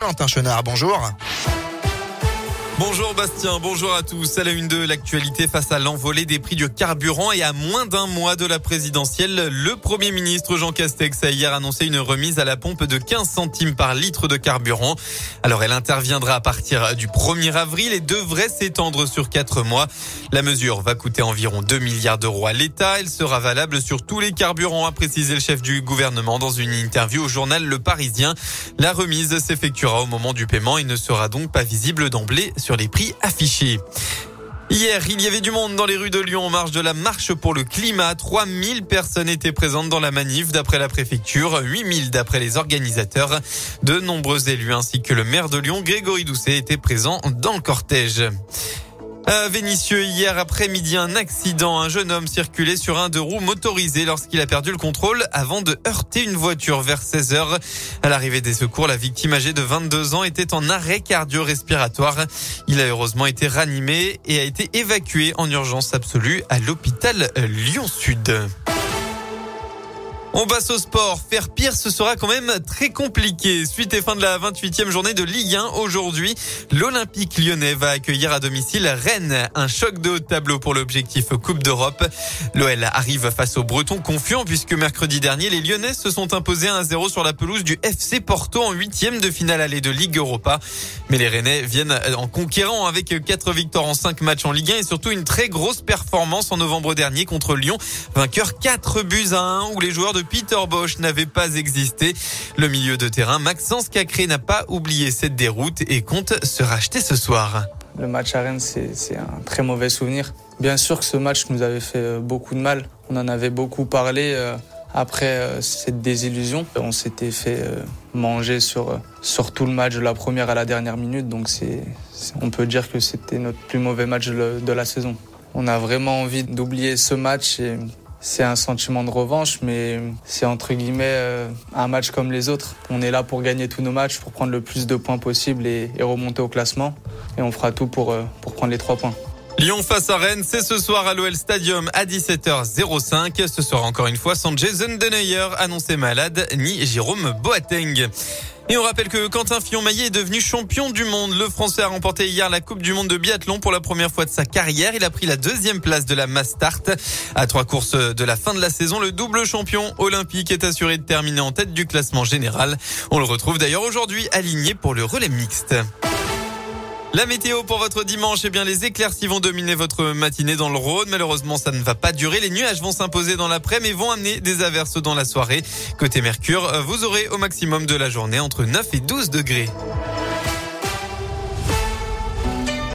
Quentin Chenard, bonjour. Bonjour Bastien, bonjour à tous. À la une de l'actualité face à l'envolée des prix du carburant et à moins d'un mois de la présidentielle, le Premier ministre Jean Castex a hier annoncé une remise à la pompe de 15 centimes par litre de carburant. Alors elle interviendra à partir du 1er avril et devrait s'étendre sur quatre mois. La mesure va coûter environ 2 milliards d'euros à l'État. Elle sera valable sur tous les carburants, a précisé le chef du gouvernement dans une interview au journal Le Parisien. La remise s'effectuera au moment du paiement et ne sera donc pas visible d'emblée les prix affichés. Hier, il y avait du monde dans les rues de Lyon en marge de la marche pour le climat. 3000 personnes étaient présentes dans la manif d'après la préfecture, 8000 d'après les organisateurs. De nombreux élus ainsi que le maire de Lyon, Grégory Doucet, étaient présents dans le cortège. À Vénissieux, hier après-midi, un accident. Un jeune homme circulait sur un deux roues motorisé lorsqu'il a perdu le contrôle avant de heurter une voiture vers 16 heures. À l'arrivée des secours, la victime âgée de 22 ans était en arrêt cardio-respiratoire. Il a heureusement été ranimé et a été évacué en urgence absolue à l'hôpital Lyon-Sud. On passe au sport. Faire pire, ce sera quand même très compliqué. Suite et fin de la 28e journée de Ligue 1 aujourd'hui, l'Olympique lyonnais va accueillir à domicile Rennes. Un choc de haut tableau pour l'objectif Coupe d'Europe. L'OL arrive face aux Bretons confiants puisque mercredi dernier, les Lyonnais se sont imposés 1-0 sur la pelouse du FC Porto en huitième de finale allée de Ligue Europa. Mais les Rennais viennent en conquérant avec quatre victoires en cinq matchs en Ligue 1 et surtout une très grosse performance en novembre dernier contre Lyon. Vainqueur 4 buts à 1 où les joueurs de Peter Bosch n'avait pas existé. Le milieu de terrain, Maxence Cacré n'a pas oublié cette déroute et compte se racheter ce soir. Le match à Rennes, c'est un très mauvais souvenir. Bien sûr que ce match nous avait fait euh, beaucoup de mal. On en avait beaucoup parlé euh, après euh, cette désillusion. On s'était fait manger sur, sur tout le match de la première à la dernière minute. Donc c'est, on peut dire que c'était notre plus mauvais match de la saison. On a vraiment envie d'oublier ce match et c'est un sentiment de revanche, mais c'est entre guillemets euh, un match comme les autres. On est là pour gagner tous nos matchs, pour prendre le plus de points possible et, remonter au classement. Et on fera tout pour, euh, pour prendre les trois points. Lyon face à Rennes, c'est ce soir à l'OL Stadium à 17h05. Ce sera encore une fois sans Jason Deneyer, annoncé malade, ni Jérôme Boateng. Et on rappelle que Quentin Fillon-Maillet est devenu champion du monde. Le Français a remporté hier la Coupe du monde de biathlon pour la première fois de sa carrière. Il a pris la deuxième place de la Mass Start. À trois courses de la fin de la saison, le double champion olympique est assuré de terminer en tête du classement général. On le retrouve d'ailleurs aujourd'hui aligné pour le relais mixte. La météo pour votre dimanche, eh bien les éclaircies vont dominer votre matinée dans le Rhône. Malheureusement, ça ne va pas durer. Les nuages vont s'imposer dans l'après, mais vont amener des averses dans la soirée. Côté Mercure, vous aurez au maximum de la journée entre 9 et 12 degrés.